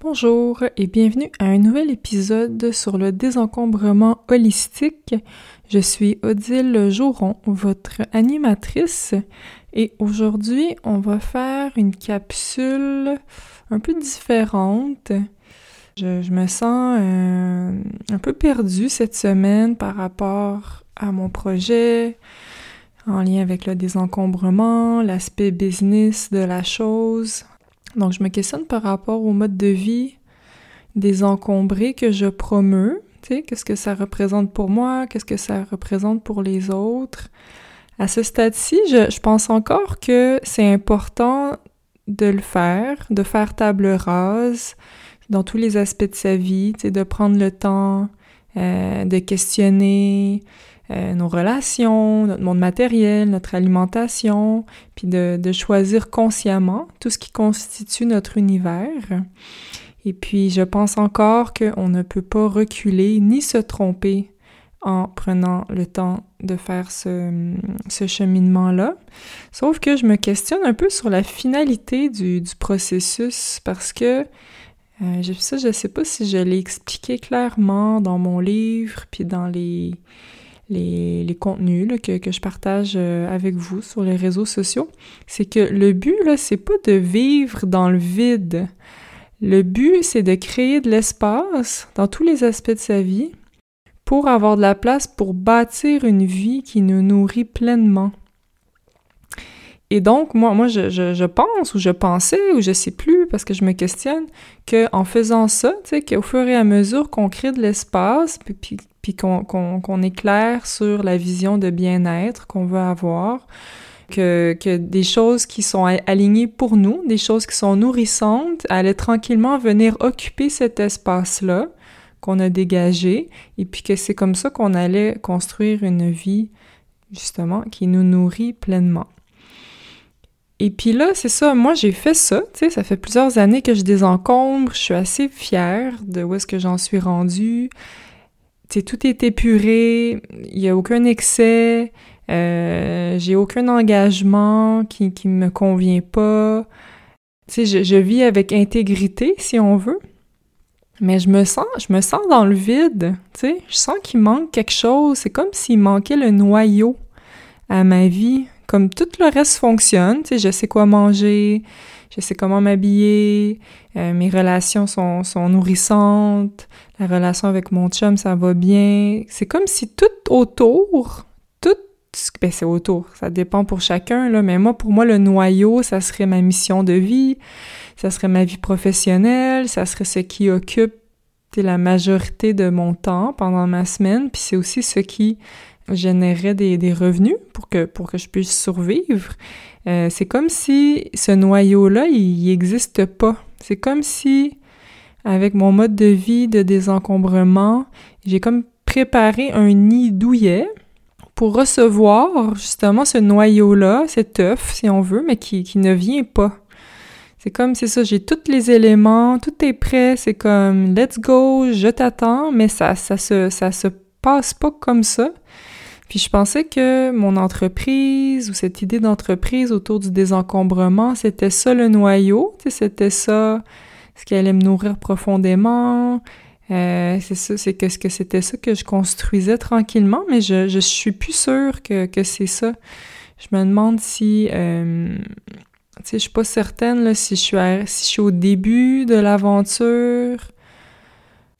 Bonjour et bienvenue à un nouvel épisode sur le désencombrement holistique. Je suis Odile Jouron, votre animatrice, et aujourd'hui on va faire une capsule un peu différente. Je, me sens euh, un peu perdue cette semaine par rapport à mon projet en lien avec le désencombrement, l'aspect business de la chose, donc, je me questionne par rapport au mode de vie désencombré que je sais, qu'est-ce que ça représente pour moi? Qu'est-ce que ça représente pour les autres? À ce stade-ci, je, pense encore que c'est important de le faire, de faire table rase dans tous les aspects de sa vie, de prendre le temps euh, de questionner, euh, nos relations, notre monde matériel, notre alimentation, puis de, de, choisir consciemment tout ce qui constitue notre univers. Et puis, je pense encore qu'on ne peut pas reculer ni se tromper en prenant le temps de faire ce, ce cheminement-là. Sauf que je me questionne un peu sur la finalité du, du processus parce que euh, ça, je ne sais pas si je l'ai expliqué clairement dans mon livre, puis dans les, les, contenus que, que, je partage euh, avec vous sur les réseaux sociaux, c'est que le but, là, c'est pas de vivre dans le vide. Le but, c'est de créer de l'espace dans tous les aspects de sa vie pour avoir de la place pour bâtir une vie qui nous nourrit pleinement. Et donc, moi, moi je, je, pense, ou je pensais, ou je sais plus, parce que je me questionne, qu'en faisant ça, tu sais, qu'au fur et à mesure qu'on crée de l'espace, puis, puis qu'on qu'on est clair sur la vision de bien-être qu'on veut avoir, que, que des choses qui sont alignées pour nous, des choses qui sont nourrissantes, allaient tranquillement venir occuper cet espace-là qu'on a dégagé, et puis que c'est comme ça qu'on allait construire une vie, justement, qui nous nourrit pleinement. Et puis là, c'est ça, moi j'ai fait ça, tu sais, ça fait plusieurs années que je désencombre, je suis assez fière de où est-ce que j'en suis rendue. Tu sais, tout est épuré, il y a aucun excès, euh, j'ai aucun engagement qui, qui me convient pas. Tu sais, je, je vis avec intégrité, si on veut. Mais je me sens, je me sens dans le vide, tu sais, je sens qu'il manque quelque chose, c'est comme s'il manquait le noyau à ma vie, comme tout le reste fonctionne, tu sais, je sais quoi manger, je sais comment m'habiller, euh, mes relations sont, sont nourrissantes, la relation avec mon chum, ça va bien. C'est comme si tout autour, tout, ben c'est autour, ça dépend pour chacun, là, mais moi, pour moi, le noyau, ça serait ma mission de vie, ça serait ma vie professionnelle, ça serait ce qui occupe la majorité de mon temps pendant ma semaine, puis c'est aussi ce qui générerait des, des, revenus pour que, pour que je puisse survivre. Euh, c'est comme si ce noyau-là, il n'existe pas. C'est comme si, avec mon mode de vie de désencombrement, j'ai comme préparé un nid douillet pour recevoir justement ce noyau-là, cet œuf, si on veut, mais qui, qui ne vient pas. C'est comme, c'est ça, j'ai tous les éléments, tout est prêt, c'est comme, let's go, je t'attends, mais ça, ça se, ça se pas comme ça. Puis je pensais que mon entreprise ou cette idée d'entreprise autour du désencombrement, c'était ça le noyau, c'était ça ce qui allait me nourrir profondément. Euh, c'est ça, c'est que, que c'était ça que je construisais tranquillement, mais je, suis plus sûre que, c'est ça. Je me demande si, euh, je suis pas certaine si je suis au début de l'aventure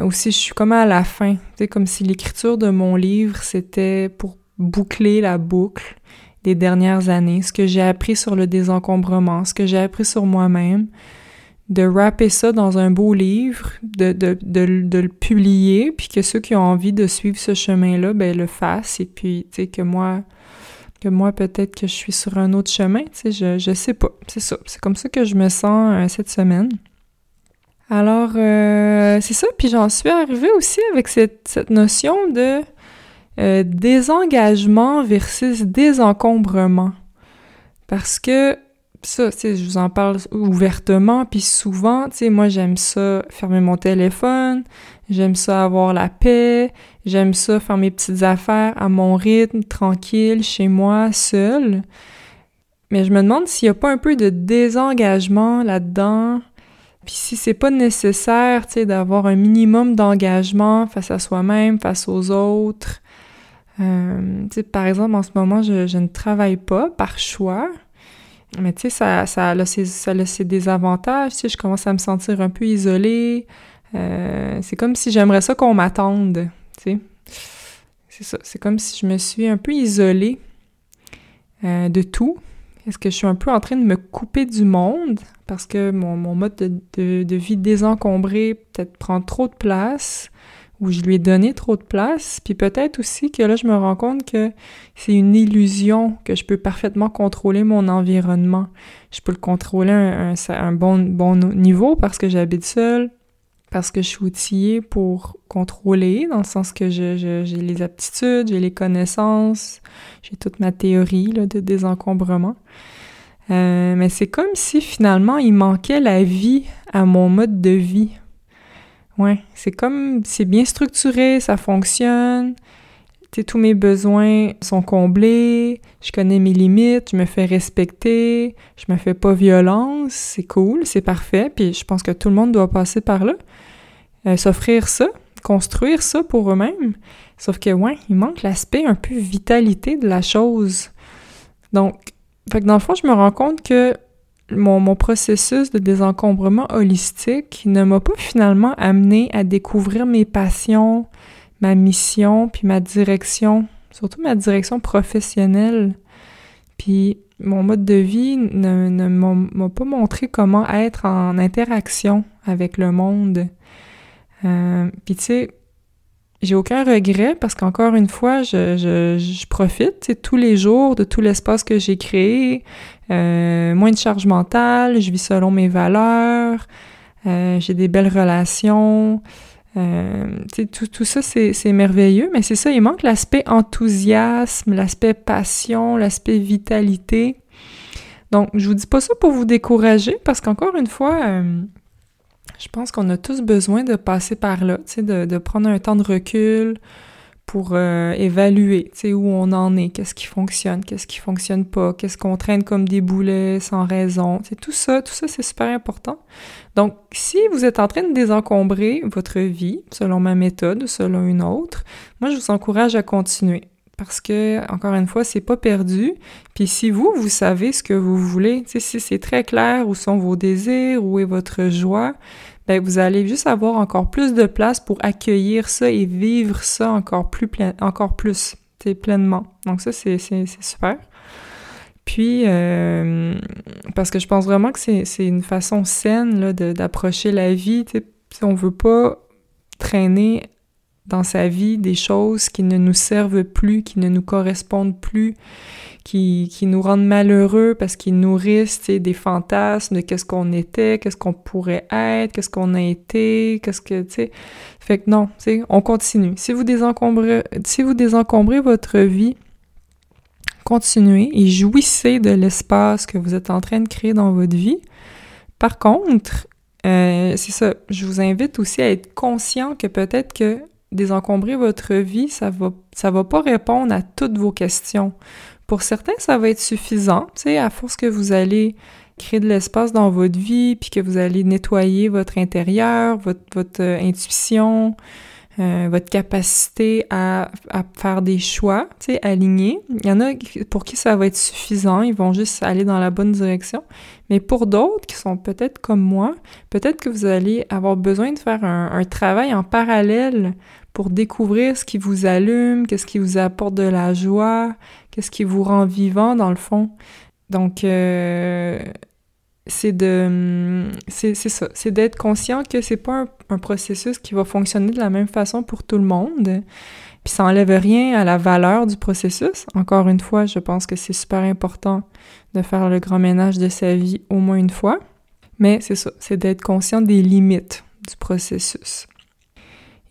ou si je suis comme à la fin. Comme si l'écriture de mon livre c'était pour boucler la boucle des dernières années, ce que j'ai appris sur le désencombrement, ce que j'ai appris sur moi-même, de rapper ça dans un beau livre, de, de, de, de, le publier, puis que ceux qui ont envie de suivre ce chemin-là, ben le fassent, et puis, tu sais, que moi, que moi, peut-être que je suis sur un autre chemin, tu sais, je, je sais pas, c'est ça, c'est comme ça que je me sens euh, cette semaine. Alors, euh, c'est ça, puis j'en suis arrivée aussi avec cette, notion de euh, désengagement versus désencombrement. Parce que ça, tu sais, je vous en parle ouvertement, puis souvent, tu sais, moi j'aime ça fermer mon téléphone, j'aime ça avoir la paix, j'aime ça faire mes petites affaires à mon rythme, tranquille, chez moi, seul. Mais je me demande s'il n'y a pas un peu de désengagement là-dedans, Puis si c'est pas nécessaire, tu sais, d'avoir un minimum d'engagement face à soi-même, face aux autres, euh, tu sais, par exemple, en ce moment, je, ne travaille pas par choix, mais tu sais, ça, ça, ses, ça tu sais, je commence à me sentir un peu isolée, euh, c'est comme si j'aimerais ça qu'on m'attende, tu sais. C'est ça, c'est comme si je me suis un peu isolée euh, de tout. Est-ce que je suis un peu en train de me couper du monde? Parce que mon, mode de, vie désencombré peut-être prend trop de place ou je lui ai donné trop de place, puis peut-être aussi que là je me rends compte que c'est une illusion que je peux parfaitement contrôler mon environnement. Je peux le contrôler à un, bon, bon niveau parce que j'habite seule, parce que je suis outillée pour contrôler, dans le sens que j'ai les aptitudes, j'ai les connaissances, j'ai toute ma théorie là, de désencombrement. Euh, mais c'est comme si finalement il manquait la vie à mon mode de vie. Ouais, c'est comme, c'est bien structuré, ça fonctionne, tous mes besoins sont comblés, je connais mes limites, je me fais respecter, je me fais pas violence, c'est cool, c'est parfait, puis je pense que tout le monde doit passer par là. Euh, s'offrir ça, construire ça pour eux-mêmes. Sauf que, ouais, il manque l'aspect un peu vitalité de la chose. Donc, fait que dans le fond, je me rends compte que mon, mon processus de désencombrement holistique ne m'a pas finalement amené à découvrir mes passions, ma mission, puis ma direction, surtout ma direction professionnelle. Puis mon mode de vie ne, m'a pas montré comment être en interaction avec le monde. Euh, tu sais, j'ai aucun regret parce qu'encore une fois, je profite tous les jours de tout l'espace que j'ai créé, euh, moins de charge mentale, je vis selon mes valeurs, euh, j'ai des belles relations. Euh, tout, tout ça, c'est merveilleux, mais c'est ça, il manque l'aspect enthousiasme, l'aspect passion, l'aspect vitalité. Donc, je vous dis pas ça pour vous décourager, parce qu'encore une fois, euh, je pense qu'on a tous besoin de passer par là, de, de, prendre un temps de recul pour euh, évaluer, tu sais, où on en est, qu'est-ce qui fonctionne, qu'est-ce qui fonctionne pas, qu'est-ce qu'on traîne comme des boulets sans raison, c'est tout ça, tout ça, c'est super important. Donc, si vous êtes en train de désencombrer votre vie, selon ma méthode selon une autre, moi, je vous encourage à continuer parce que encore une fois, c'est pas perdu. Puis si vous, vous savez ce que vous voulez, si c'est très clair où sont vos désirs, où est votre joie, ben vous allez juste avoir encore plus de place pour accueillir ça et vivre ça encore plus plein, encore plus, pleinement. Donc ça c'est super. Puis, euh, parce que je pense vraiment que c'est une façon saine d'approcher la vie. Si on veut pas traîner dans sa vie des choses qui ne nous servent plus, qui ne nous correspondent plus, qui, qui nous rendent malheureux parce qu'ils nourrissent des fantasmes de qu'est-ce qu'on était, qu'est-ce qu'on pourrait être, qu'est-ce qu'on a été, qu'est-ce que, tu sais. Fait que non, tu sais, on continue. Si vous désencombrez, si vous désencombrez votre vie, continuez et jouissez de l'espace que vous êtes en train de créer dans votre vie. Par contre, euh, c'est ça, je vous invite aussi à être conscient que peut-être que désencombrer votre vie, ça va, ça va pas répondre à toutes vos questions. Pour certains, ça va être suffisant, tu sais, à force que vous allez créer de l'espace dans votre vie, puis que vous allez nettoyer votre intérieur, votre, votre euh, intuition, euh, votre capacité à, à, faire des choix, tu sais, alignés. Il y en a pour qui ça va être suffisant, ils vont juste aller dans la bonne direction. Mais pour d'autres qui sont peut-être comme moi, peut-être que vous allez avoir besoin de faire un, un travail en parallèle pour découvrir ce qui vous allume, qu'est-ce qui vous apporte de la joie, qu'est-ce qui vous rend vivant dans le fond. Donc, euh, c'est de c'est ça. C'est d'être conscient que c'est pas un, processus qui va fonctionner de la même façon pour tout le monde. Puis ça enlève rien à la valeur du processus. Encore une fois je pense que c'est super important de faire le grand ménage de sa vie au moins une fois. Mais c'est ça c'est d'être conscient des limites du processus.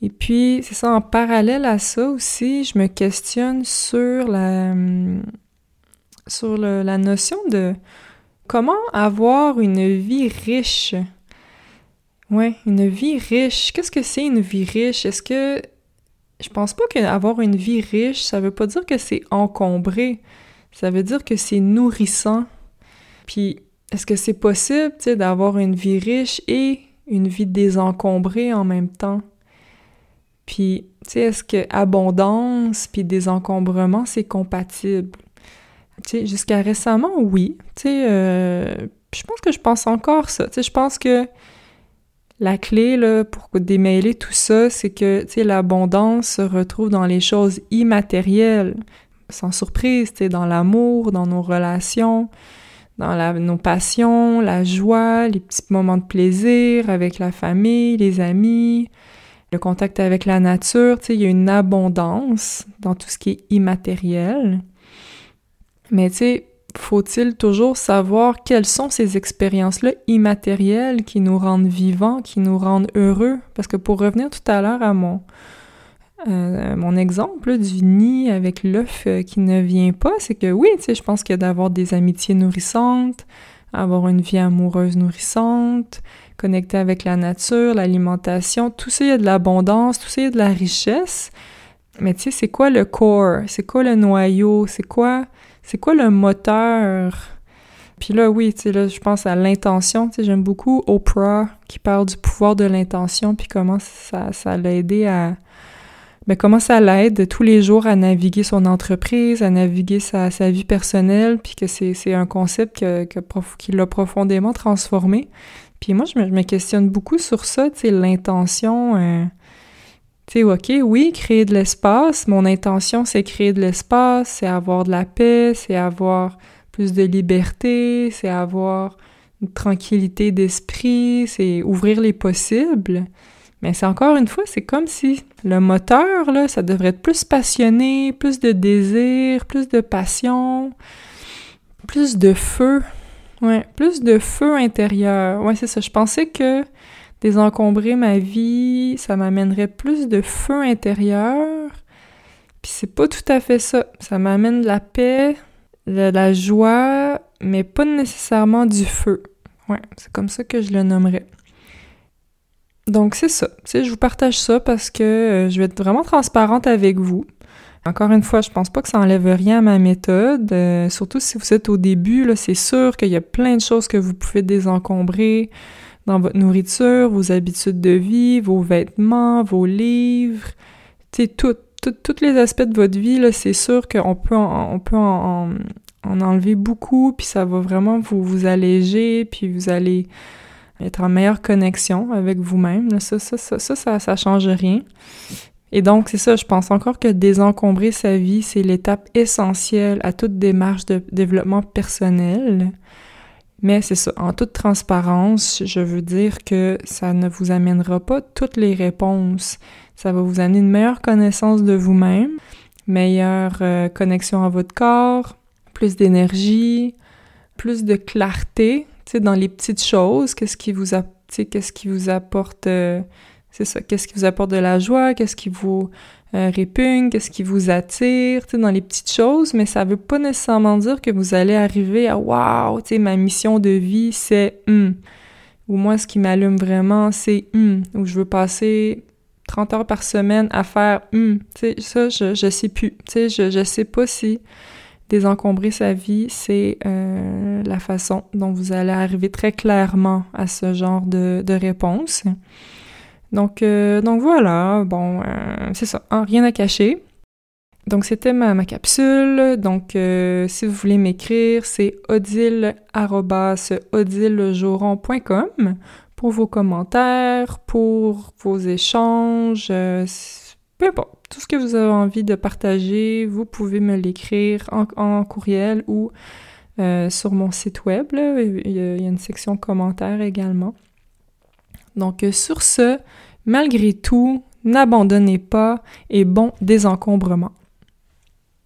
Et puis c'est ça en parallèle à ça aussi je me questionne sur la sur la notion de Comment avoir une vie riche? Ouais, une vie riche. Qu'est-ce que c'est une vie riche? Est-ce que je pense pas qu'avoir une vie riche, ça veut pas dire que c'est encombré. Ça veut dire que c'est nourrissant. Puis, est-ce que c'est possible, tu sais, d'avoir une vie riche et une vie désencombrée en même temps? Puis, tu sais, est-ce que abondance puis désencombrement, c'est compatible? Jusqu'à récemment, oui. Euh, je pense que je pense encore ça. Je pense que la clé, là, pour démêler tout ça, c'est que, l'abondance se retrouve dans les choses immatérielles. Sans surprise, dans l'amour, dans nos relations, dans nos passions, la joie, les petits moments de plaisir avec la famille, les amis, le contact avec la nature, il y a une abondance dans tout ce qui est immatériel. Mais tu sais, faut-il toujours savoir quelles sont ces expériences-là immatérielles qui nous rendent vivants, qui nous rendent heureux? Parce que pour revenir tout à l'heure à mon, euh, exemple du nid avec l'œuf euh, qui ne vient pas, c'est que oui, tu sais, je pense que d'avoir des amitiés nourrissantes, avoir une vie amoureuse nourrissante, connecter avec la nature, l'alimentation, tout ça, il y a de l'abondance, tout ça, il y a de la richesse. Mais tu sais, c'est quoi le core? C'est quoi le noyau? C'est quoi, c'est quoi le moteur? Puis là, oui, tu sais, là, je pense à l'intention. Tu sais, j'aime beaucoup Oprah qui parle du pouvoir de l'intention, puis comment ça, ça l'a aidé à, mais comment ça l'aide tous les jours à naviguer son entreprise, à naviguer sa, sa vie personnelle, puis que c'est un concept que, que qui l'a profondément transformé. Puis moi, je me, questionne beaucoup sur ça, tu sais, l'intention. Euh, tu sais, OK, oui, créer de l'espace. Mon intention, c'est créer de l'espace, c'est avoir de la paix, c'est avoir plus de liberté, c'est avoir une tranquillité d'esprit, c'est ouvrir les possibles. Mais c'est encore une fois, c'est comme si le moteur, là, ça devrait être plus passionné, plus de désir, plus de passion, plus de feu. Ouais, plus de feu intérieur. Ouais, c'est ça. Je pensais que désencombrer ma vie, ça m'amènerait plus de feu intérieur. Puis c'est pas tout à fait ça. Ça m'amène de la paix, de la joie, mais pas nécessairement du feu. Ouais, c'est comme ça que je le nommerais. Donc c'est ça. Je vous partage ça parce que euh, je vais être vraiment transparente avec vous. Encore une fois, je pense pas que ça enlève rien à ma méthode. Euh, surtout si vous êtes au début, là, c'est sûr qu'il y a plein de choses que vous pouvez désencombrer dans votre nourriture, vos habitudes de vie, vos vêtements, vos livres, tu tous les aspects de votre vie, là, c'est sûr qu'on peut, on peut en, en, enlever beaucoup, puis ça va vraiment vous, vous alléger, puis vous allez être en meilleure connexion avec vous-même. Ça, ça, ça, ça, ça, ça change rien. Et donc, c'est ça, je pense encore que désencombrer sa vie, c'est l'étape essentielle à toute démarche de développement personnel. Mais c'est ça, en toute transparence, je veux dire que ça ne vous amènera pas toutes les réponses. Ça va vous amener une meilleure connaissance de vous-même, meilleure euh, connexion à votre corps, plus d'énergie, plus de clarté dans les petites choses, qu'est-ce qui vous, qu'est-ce qui vous apporte, euh, c'est ça, qu'est-ce qui vous apporte de la joie, qu'est-ce qui vous euh, répugne, qu'est-ce qui vous attire, tu sais, dans les petites choses, mais ça veut pas nécessairement dire que vous allez arriver à wow, tu sais, ma mission de vie, c'est hum. Ou moi, ce qui m'allume vraiment, c'est hum, où je veux passer 30 heures par semaine à faire hum. Tu sais, ça, je, je sais plus. Tu sais, je, je sais pas si désencombrer sa vie, c'est euh, la façon dont vous allez arriver très clairement à ce genre de, de réponse. Donc, euh, donc voilà, bon, euh, c'est ça, hein, rien à cacher. Donc c'était ma, capsule. Donc si vous voulez m'écrire, c'est odile@odilejoron.com pour vos commentaires, pour vos échanges, peu importe tout ce que vous avez envie de partager, vous pouvez me l'écrire en, courriel ou euh, sur mon site web. Il, y a, une section commentaires également. Donc euh, sur ce, malgré tout, n'abandonnez pas et bon désencombrement.